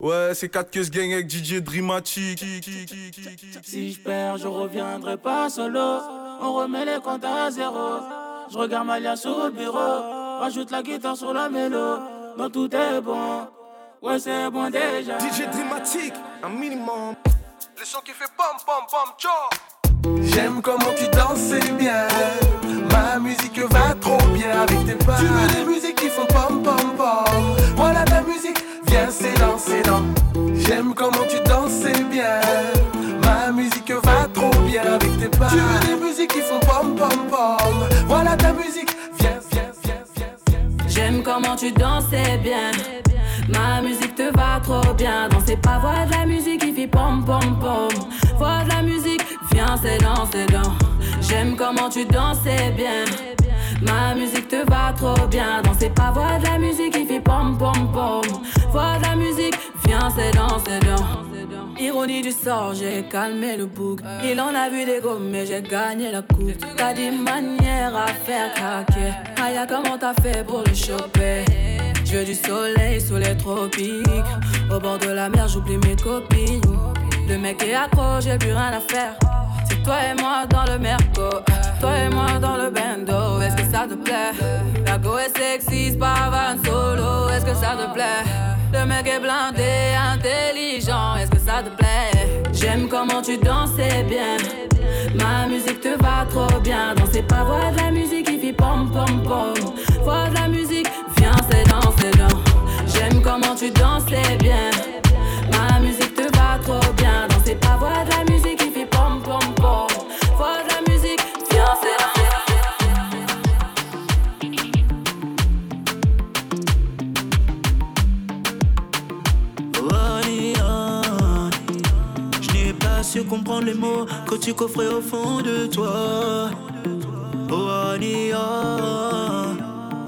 Ouais, c'est 4 que gang avec DJ Dreamatic. Si je perds, je reviendrai pas solo. On remet les comptes à zéro. Je regarde Malia sur le bureau. Rajoute la guitare sur la mélo. Non, tout est bon. Ouais, c'est bon déjà. DJ Dreamatic, un minimum. Le son qui fait pom pom pom tcho. J'aime comment tu danses, c'est bien. Ma musique va trop bien avec tes pas. Tu veux des musiques qui font pom pom pom. Voilà viens, c'est dans, c'est dans. J'aime comment tu danses, bien. Ma musique va trop bien avec tes pas. Tu veux des musiques qui font pom pom pom. Voilà ta musique, viens, viens, viens, viens, viens. J'aime comment tu danses, bien. Ma musique te va trop bien. Danser pas, voix de la musique qui fait pom pom pom. Voix de la musique, viens, c'est dans, c'est dans. J'aime comment tu danses, c'est bien. Ma musique te va trop bien. Danser pas, voix de la musique qui fait pom pom pom. Voix de la musique, viens, c'est dans, c'est dans. Ironie du sort, j'ai calmé le bouc. Il en a vu des gommes, mais j'ai gagné la coupe. T'as des manières à faire craquer. Aya, comment t'as fait pour le choper? Je du soleil sous les tropiques. Au bord de la mer, j'oublie mes copines. Le mec est accro, j'ai plus rien à faire. C'est toi et moi dans le merco. Toi et moi dans le bando. Est-ce ça te plaît? La go est sexy, pas van solo. Est-ce que ça te plaît? Le mec est blindé, intelligent. Est-ce que ça te plaît? J'aime comment tu danses, c'est bien. Ma musique te va trop bien. Danser pas, voix de la musique qui fait pom pom pom. Voix de la musique, viens, c'est dans, c'est dans. J'aime comment tu danses, c'est bien. Ma musique te va trop bien. Danser pas, voix de la musique comprendre les mots que tu coffrais au fond de toi. Oh Ania,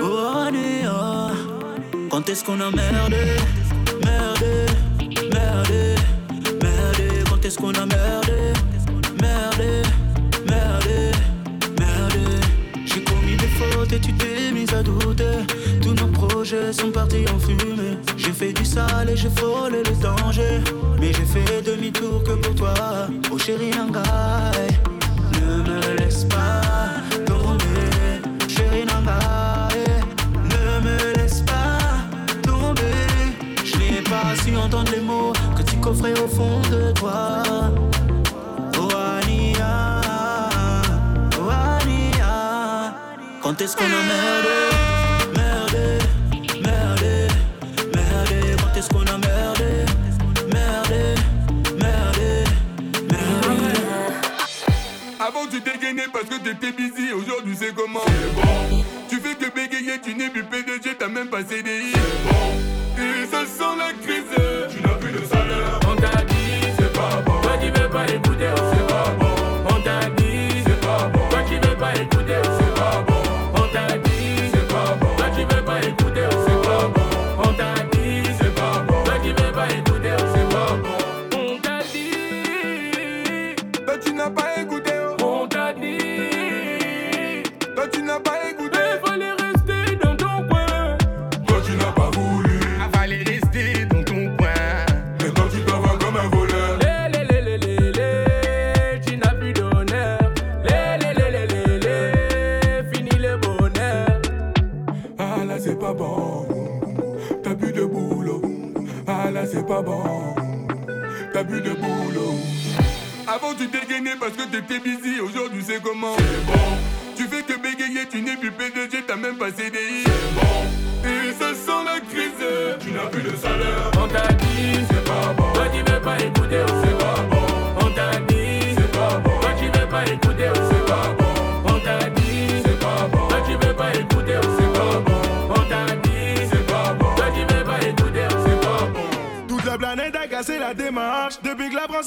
oh Ania. Quand est-ce qu'on a merdé, merdé, merdé, merdé? Quand est-ce qu'on a merdé, merdé, merdé, merdé? J'ai commis des fautes et tu t'es mise à douter. Tous nos projets sont partis en J'ai fait du sale et j'ai frôlé le danger. Mais j'ai fait demi-tour que pour toi Oh chérie Nangai Ne me laisse pas tomber Chérie Nangai Ne me laisse pas tomber. Je n'ai pas su entendre les mots Que tu coffrais au fond de toi. Oh Ania Oh Ania. Quand est-ce qu'on a Parce que t'étais busy, aujourd'hui c'est comment C'est bon. Tu fais que bégayer, tu n'es plus PDG, t'as même pas CDI. C'est bon. Et ça sent la crise, tu n'as plus de salaire. On t'a dit, C'est pas bon. toi tu veux pas écouter.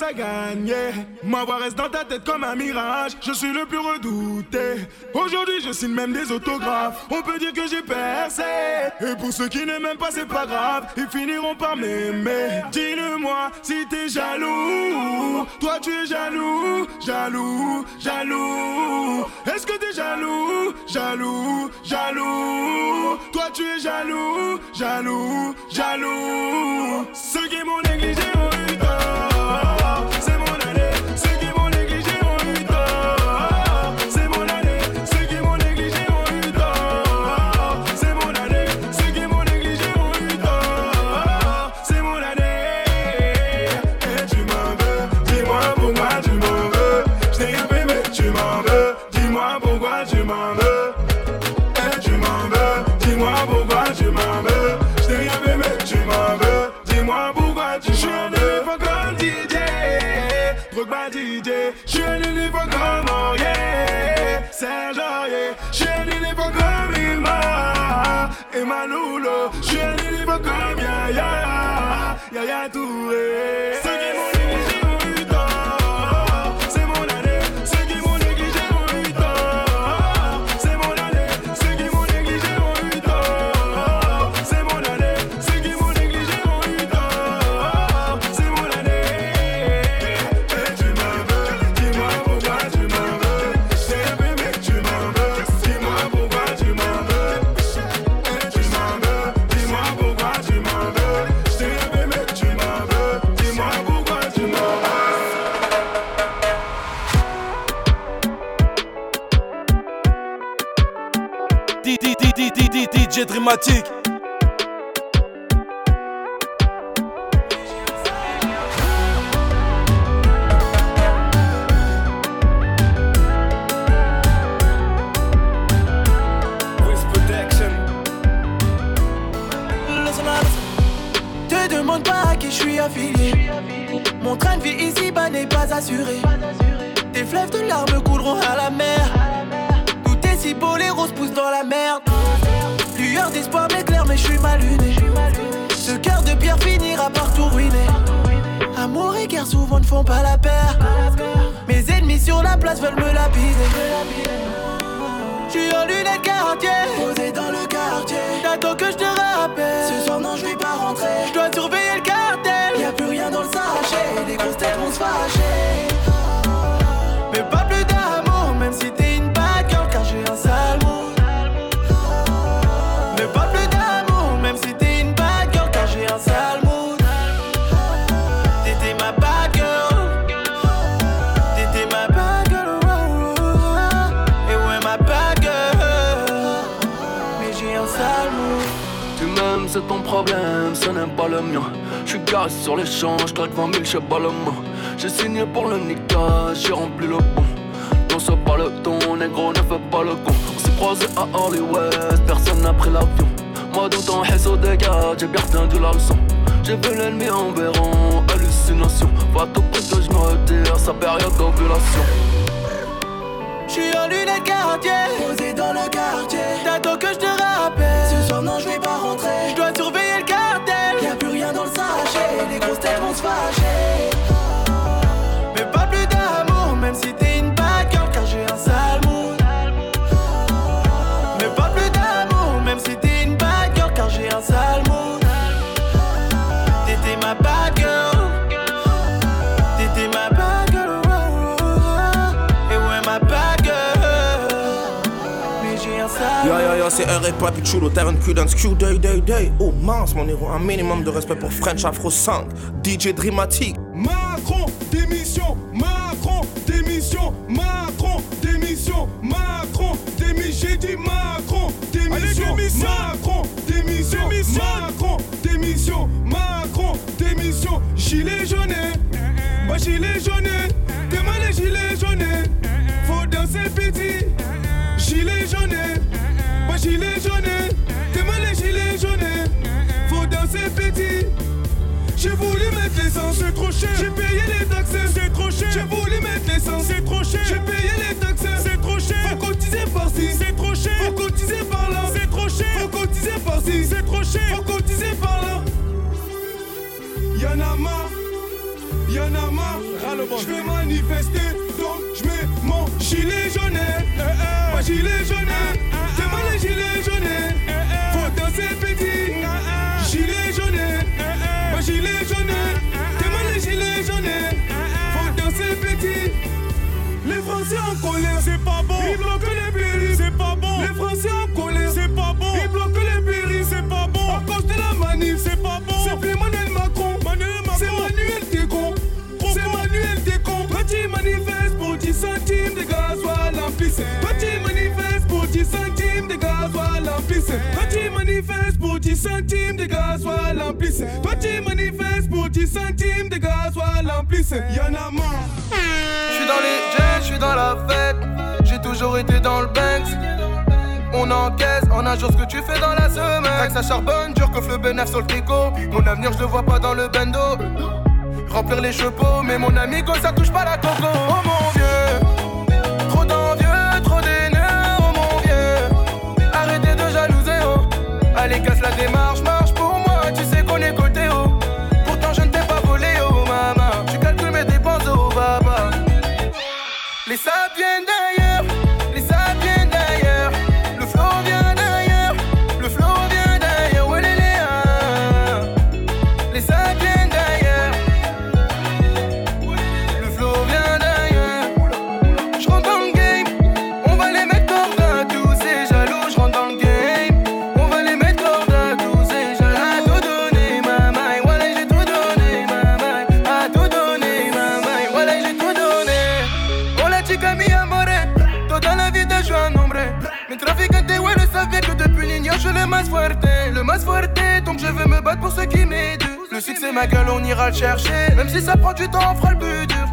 A gagné. Ma voix reste dans ta tête comme un mirage. Je suis le plus redouté. Aujourd'hui, je signe même des autographes. On peut dire que j'ai percé. Et pour ceux qui n'aiment même pas, c'est pas grave. Ils finiront par m'aimer. Dis-le-moi si t'es jaloux. Toi, tu es jaloux, jaloux, jaloux. Est-ce que t'es jaloux, jaloux, jaloux? Toi tu es jaloux, jaloux, jaloux. Ceux qui m'ont négligé suis un éléphant comme Aurier. Serge Aurier. Je suis un éléphant comme Ima. Et Maloulo. Je suis un éléphant comme Yaya. Yaya Touré. Ceux qui m'ont DJ Dramatique. Mais je suis mal luné. Ce cœur de pierre finira par tout ruiner. Amour et guerre souvent ne font pas la paire. Mes ennemis sur la place veulent me lapider. Je suis en lunettes quartier, posé dans le quartier. J'attends que je te rappelle. Ce soir, non, je vais pas rentrer. Je dois surveiller le cartel. Y a plus rien dans le sachet. Les grosses têtes vont se fâcher. J'ai un. Tu m'aimes, c'est ton problème, ce n'est pas le mien. J'suis garé sur les champs, j'claque 20 000, j'sais pas le mot. J'ai signé pour le Nika, j'ai rempli le bon. Non, c'est pas le ton, négro, ne fais pas le con. On s'est croisé à Hollywood, personne n'a pris l'avion. Moi, dans ton haisse au dégât, j'ai bien retenu la leçon. J'ai vu l'ennemi en verrant, hallucination. Va tout près que j'me retire, sa période d'ovulation. J'suis en lunettes quartier, posé dans le quartier. T'attends que je te rappelle. Ce soir, non, je vais pas rentrer. Je dois surveiller le cartel. Y a plus rien dans le sachet. Les grosses têtes vont se fâcher. C'est un rap papi chulo, Terran Q dans Q Day Day Day. Oh mince, mon héros, un minimum de respect pour French Afro 5, DJ Dramatique. Macron, démission, Macron, démission, Macron, démission, Macron, démission, j'ai dit Macron, démission, Macron, démission, Macron, démission, Macron, démission, gilet jaune, moi gilet jaune, l'essence, c'est trop cher. J'ai payé les taxes, c'est trop cher. Faut cotiser par-ci, c'est trop cher. Faut cotiser par-là, c'est trop cher. Faut cotiser par-ci, c'est trop cher. Faut cotiser par-là. Y'en a marre, y'en a marre. Je vais manifester, donc je mets mon gilet jaune. Mon gilet jaune. Demain les gilets jaunes. Faut danser petit. Gilet jaune. Mon gilet jaune. Les gilets jaunes. Faut danser petit. Les Français en colère, c'est pas bon. Ils bloquent les pays, c'est pas bon. Les Français en colère. C'est pas bon. Ils bloquent les péris, c'est pas bon. À cause de la manif, c'est pas bon. C'est plus Emmanuel Macron. Manuel Macron. C'est Manuel Décon. C'est Manuel Décon. Petit manifeste pour 10 centimes de gasoil en Petit manifeste pour 10 centimes de gasoil en Petit manifeste 10 centimes de gasoil en Petit manifeste pour 10 centimes de gasoil en Y'en a marre. J'suis dans les jets, j'suis dans la fête. J'ai toujours été dans le Banks. On encaisse en un jour ce que tu fais dans la semaine. Tac, ça charbonne, dur que le bénéf sur le tricot. Mon avenir, je le vois pas dans le bendo. Remplir les chevaux, mais mon ami, quand ça touche pas la coco. Oh mon vieux, Allez, casse la démarche, même si ça prend du temps, on fera le but dur.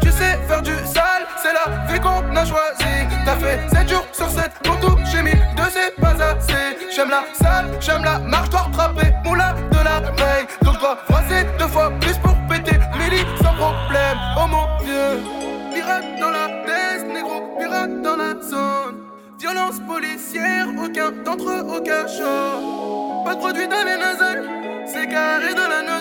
Tu, sais faire du sale, c'est la vie qu'on a choisi. T'as fait 7 jours sur 7, pour tout, j'ai mis deux, c'est pas assez. J'aime la salle, j'aime la marche, toi rattraper, moulin de la veille. Donc toi, froisser deux fois plus pour péter, Lily sans problème. Oh mon dieu, pirate dans la tête, négro, pirate dans la zone. Violence policière, aucun d'entre eux au cachot. Pas de produit dans les nasales, c'est carré dans la naso.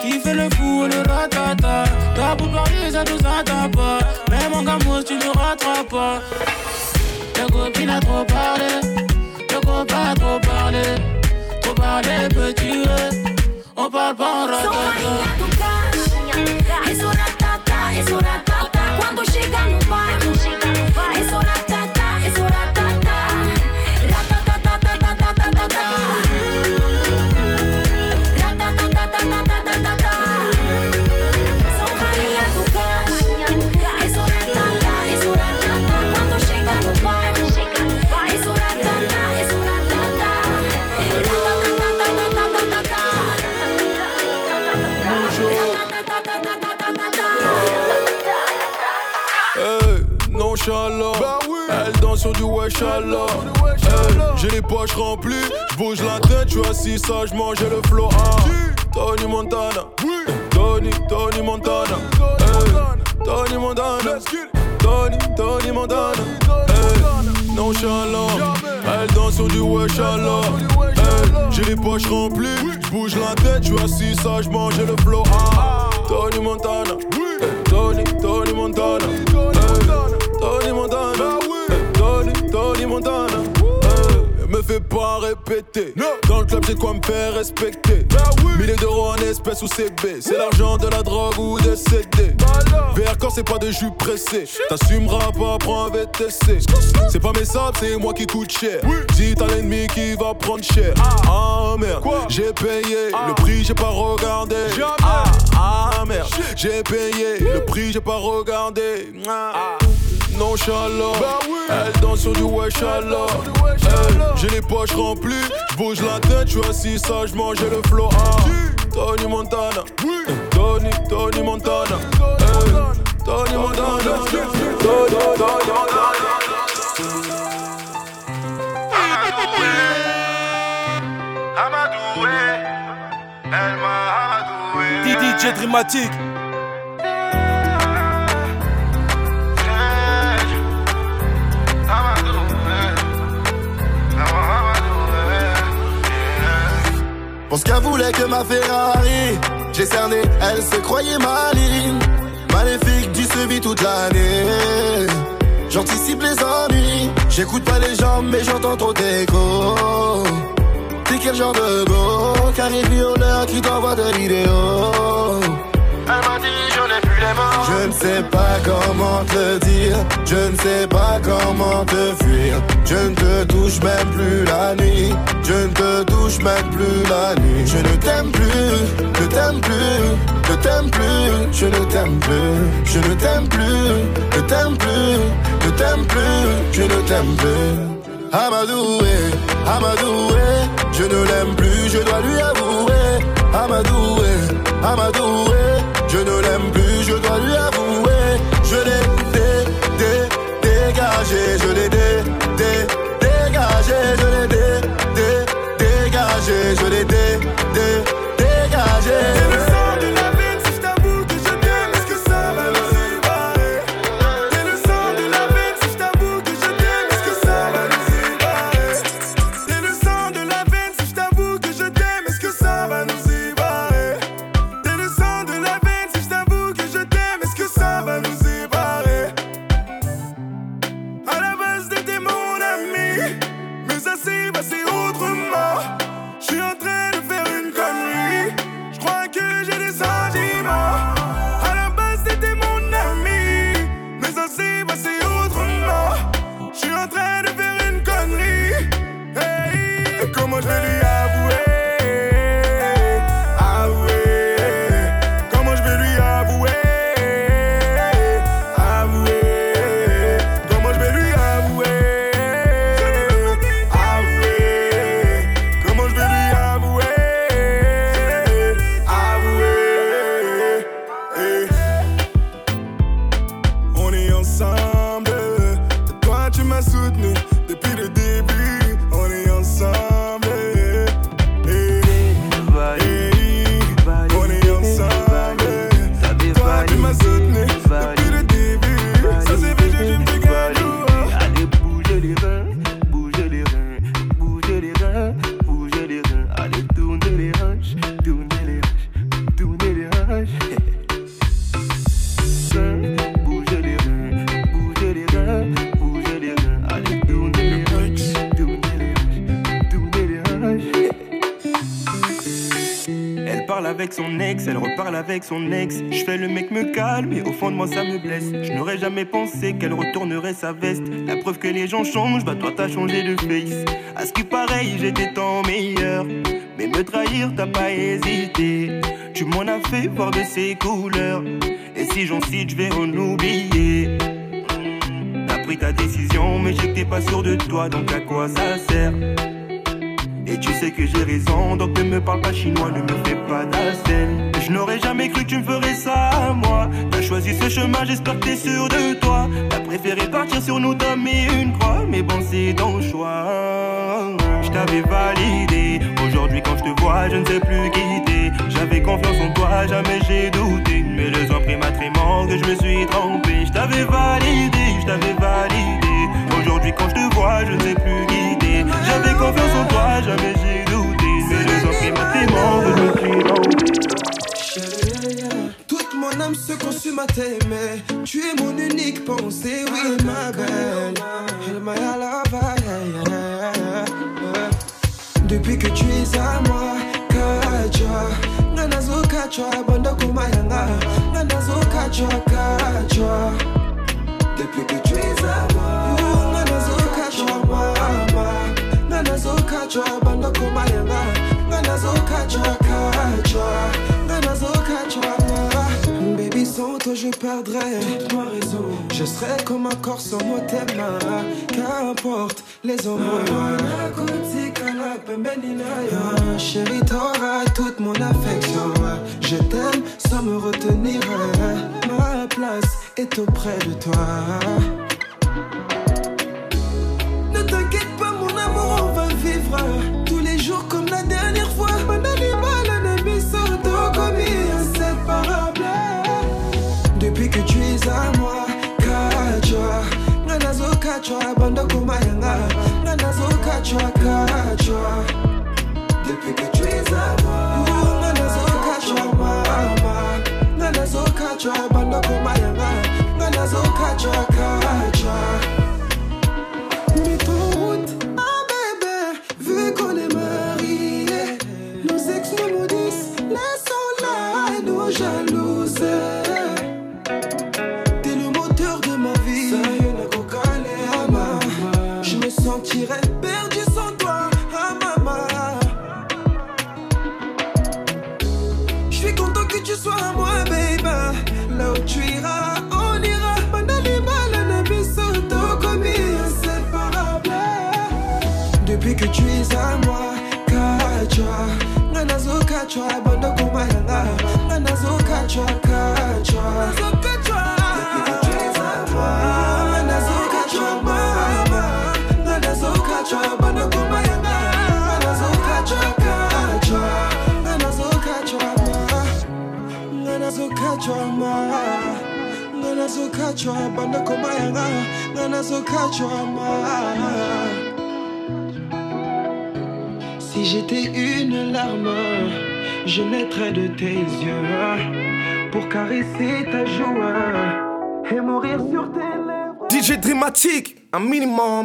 qui fait le fou le ratata. T'as pour parler, ça nous attend pas. Même en gamos, tu ne rattrapes pas. Ta copine a trop parlé, ta copain a trop parlé. Trop parlé, petit, on parle pas en ratata. Son ratata, son ratata. J'ai les poches remplies, j'bouge la tête, j'suis assis sagement, j'ai le flow. Ah. Tony Montana. Tony, Tony Montana. Tony Montana. Tony, Tony Montana. Hey. Nonchalant. Elle danse sur du wesh-Allah. Hey. J'ai les poches remplies, j'bouge la tête, j'suis assis sagement, j'ai le flow. Ah. Tony Montana. Tony, Tony Montana. Hey. Me fait vais pas répéter. Dans le club, j'ai quoi me faire respecter. Milliers d'euros en espèces ou CB. C'est l'argent de la drogue ou des CD. VR quand c'est pas de jus pressé? T'assumeras pas, prends un VTC. C'est pas mes sables, c'est moi qui coûte cher. Dis à l'ennemi qui va prendre cher. Ah merde, j'ai payé. Le prix, j'ai pas regardé. Ah, ah merde, j'ai payé. Le prix, j'ai pas regardé. Ah. Nonchalant, elle danse sur du wesh alors. J'ai les poches remplies, j'bouge la tête, j'suis assis sagement, j'ai le flow. Ah. Tony Montana, Tony, Tony Montana, Hey. Tony Montana, Tony, Tony Montana. Amadoué, elle m'a amadoué. DJ Dramatique. Parce qu'elle voulait que ma Ferrari J'ai cerné, elle se croyait maligne Maléfique du sevi toute l'année. J'anticipe les ennuis J'écoute pas les gens mais j'entends trop d'écho. T'es quel genre de go? Carré violeur qui t'envoie de vidéos. Elle m'a dit je Je ne sais pas comment te dire Je ne sais pas comment te fuir. Je ne te touche même plus la nuit Je ne te touche même plus la nuit. Je ne t'aime plus, ne t'aime plus Ne t'aime plus, je ne t'aime plus Je ne t'aime plus, ne t'aime plus Ne t'aime plus, je ne t'aime plus. Amadoué, Amadoué, je ne l'aime plus, je dois lui avouer. Amadoué, Amadoué, je ne l'aime plus, je dois lui. Avec son ex. Je fais le mec me calme, mais au fond de moi ça me blesse. Je n'aurais jamais pensé qu'elle retournerait sa veste. La preuve que les gens changent, bah toi t'as changé de face. À ce qui pareil, j'étais tant meilleur. Mais me trahir, t'as pas hésité. Tu m'en as fait voir de ses couleurs. Et si j'en cite, je vais en oublier. T'as pris ta décision, mais t'es pas sûr de toi, donc à quoi ça sert? Et tu sais que j'ai raison, donc ne me parle pas chinois, ne me fais pas d'ascène. Je n'aurais jamais cru que tu me ferais ça à moi. T'as choisi ce chemin, j'espère que t'es sûr de toi. T'as préféré partir sur nous, t'as mis une croix, mais bon, c'est ton choix. Je t'avais validé, aujourd'hui quand je te vois, je ne sais plus quitter. J'avais confiance en toi, jamais j'ai douté. Mais le temps pris m'a que je me suis trompé. Je t'avais validé, je t'avais se consume à t'aimer. Tu es mon unique pensée, oui, ma belle. Elle m'a. Depuis que tu es à moi, kachwa Nganazo kachwa, banda kumayanga Nganazo kachwa, kachwa Depuis que tu es à moi Nganazo kachwa, mama Nganazo kachwa, banda kumayanga Nganazo kachwa, kachwa toi je perdrais toute ma raison Je serais comme un corps sans mot Qu'importe les hommes Ah, Chérie, t'auras toute mon affection. Je t'aime sans me retenir. Ma place est auprès de toi. Ne t'inquiète pas mon amour, on va vivre Depuis que tu Si j'étais une larme, je naîtrais de tes yeux pour caresser ta joie et mourir sur tes lèvres. DJ Dramatique, un minimum.